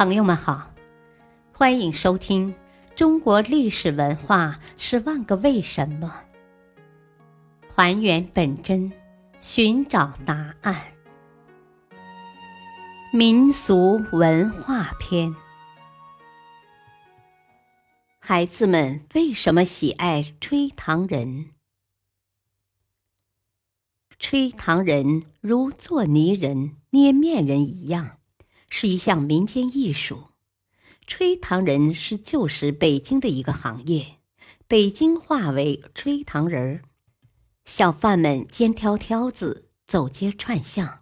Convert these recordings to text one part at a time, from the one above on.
朋友们好，欢迎收听《中国历史文化十万个为什么》，还原本真，寻找答案。民俗文化篇：孩子们为什么喜爱吹糖人？吹糖人如做泥人、捏面人一样。是一项民间艺术，吹糖人是旧时北京的一个行业，北京话为吹糖人儿。小贩们肩挑挑子走街串巷，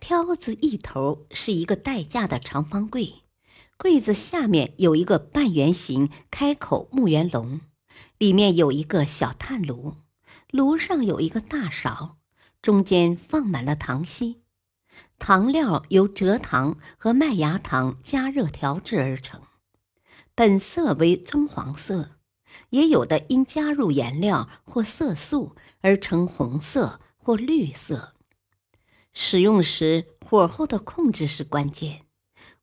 挑子一头是一个带架的长方柜，柜子下面有一个半圆形开口木圆笼，里面有一个小炭炉，炉上有一个大勺，中间放满了糖稀。糖料由蔗糖和麦芽糖加热调制而成，本色为棕黄色，也有的因加入颜料或色素而成红色或绿色。使用时火候的控制是关键，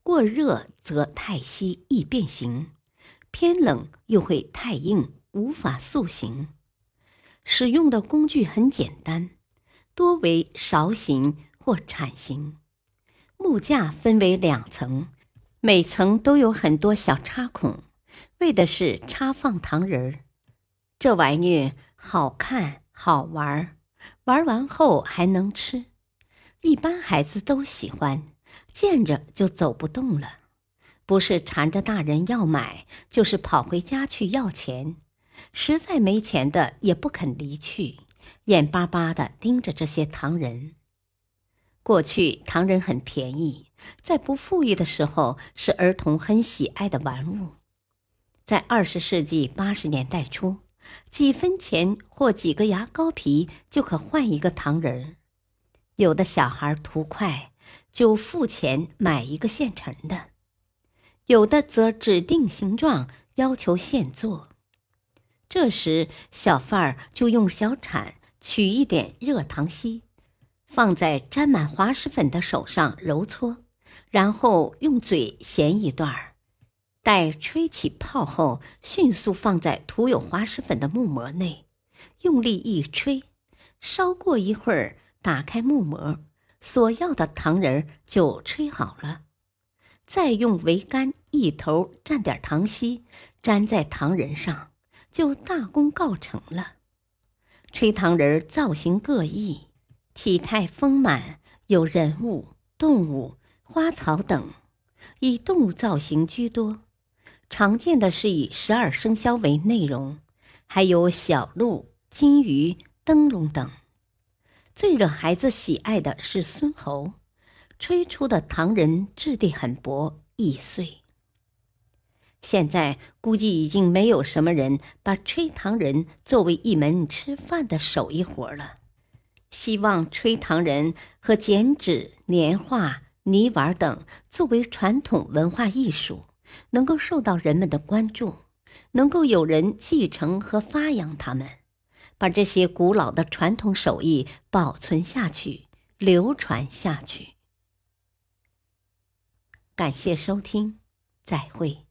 过热则太稀易变形，偏冷又会太硬无法塑形。使用的工具很简单，多为勺形。或铲形，木架分为两层，每层都有很多小插孔，为的是插放糖人儿。这玩意好看好玩，玩完后还能吃，一般孩子都喜欢，见着就走不动了，不是缠着大人要买，就是跑回家去要钱，实在没钱的也不肯离去，眼巴巴的盯着这些糖人。过去糖人很便宜，在不富裕的时候是儿童很喜爱的玩物。在二十世纪八十年代初，几分钱或几个牙膏皮就可换一个糖人儿。有的小孩图快，就付钱买一个现成的；有的则指定形状，要求现做。这时，小贩儿就用小铲取一点热糖稀。放在沾满滑石粉的手上揉搓，然后用嘴衔一段儿，待吹起泡后，迅速放在涂有滑石粉的木膜内，用力一吹，稍过一会儿，打开木膜，所要的糖人儿就吹好了。再用桅杆一头蘸点糖稀，粘在糖人上，就大功告成了。吹糖人造型各异。体态丰满，有人物、动物、花草等，以动物造型居多。常见的是以十二生肖为内容，还有小鹿、金鱼、灯笼等。最惹孩子喜爱的是孙猴，吹出的糖人质地很薄，易碎。现在估计已经没有什么人把吹糖人作为一门吃饭的手艺活了。希望吹糖人和剪纸、年画、泥丸等作为传统文化艺术，能够受到人们的关注，能够有人继承和发扬它们，把这些古老的传统手艺保存下去、流传下去。感谢收听，再会。